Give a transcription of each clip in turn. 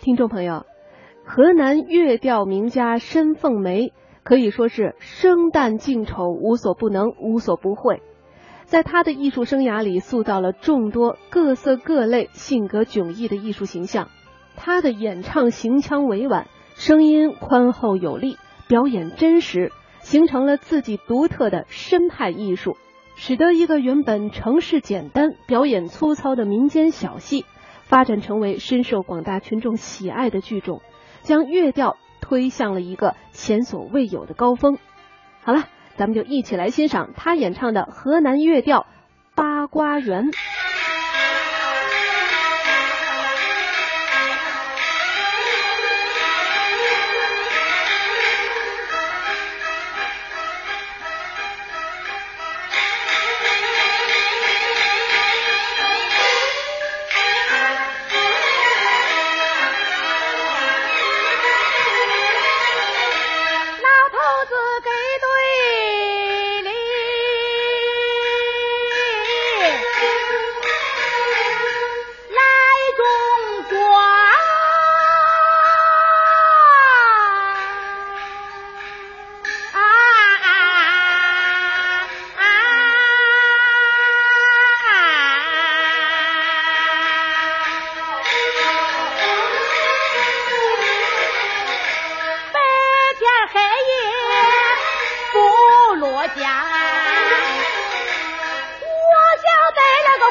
听众朋友，河南乐调名家申凤梅可以说是生旦净丑无所不能、无所不会。在她的艺术生涯里，塑造了众多各色各类、性格迥异的艺术形象。她的演唱行腔委婉，声音宽厚有力，表演真实，形成了自己独特的申派艺术，使得一个原本程式简单、表演粗糙的民间小戏。发展成为深受广大群众喜爱的剧种，将乐调推向了一个前所未有的高峰。好了，咱们就一起来欣赏他演唱的河南乐调《八卦园》。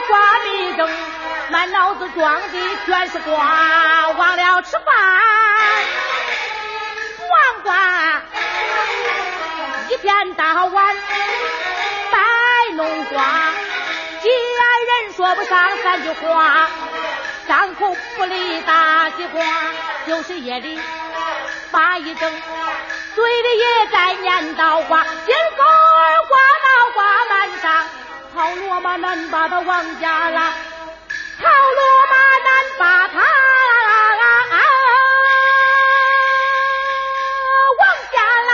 在那个瓜米中，满脑子装的全是瓜，忘了吃饭。黄瓜一天到晚摆弄瓜，既然人说不上三句话，张口不离大西瓜，就是夜里把一灯。嘴里也在念叨话，今个儿挂到挂满上，马难把他往家拉，套罗马难把他往家拉。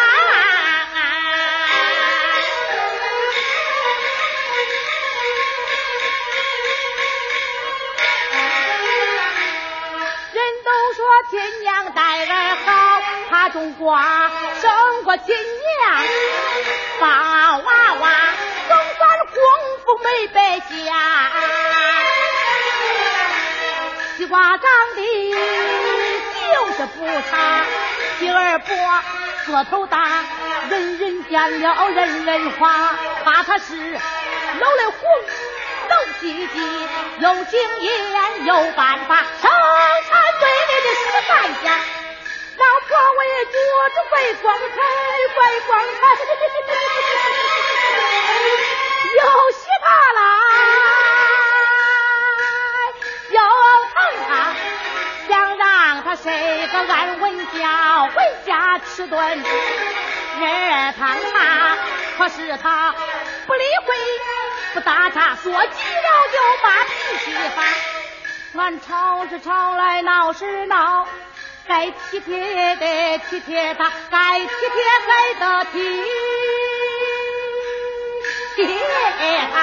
人都说亲娘待儿好，他种瓜。生过亲娘，把功夫没白下。西瓜长得就是不差，心儿薄，个头大，人人见了人人夸，夸他是老来红，能积极，有经验，有办法，生产队里的实干家。我为桌子摆光彩，吃顿热汤茶。可是他不理会，不搭茬，说急了就把脾气发，俺吵是吵来闹是闹。该体贴的体贴他，该体贴还得体贴他。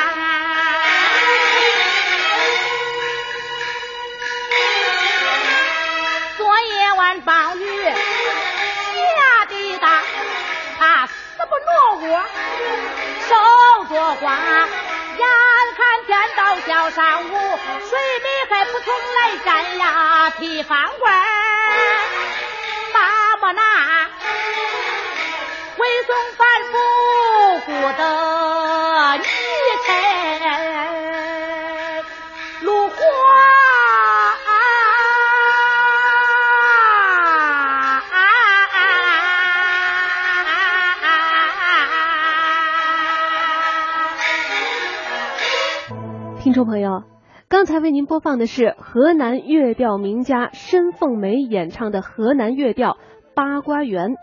昨夜晚暴雨我，守着花。眼看天到小上午，水里还不从来沾呀，提饭罐。那回送反复不得泥听众朋友，刚才为您播放的是河南乐调名家申凤梅演唱的河南乐调。八卦园。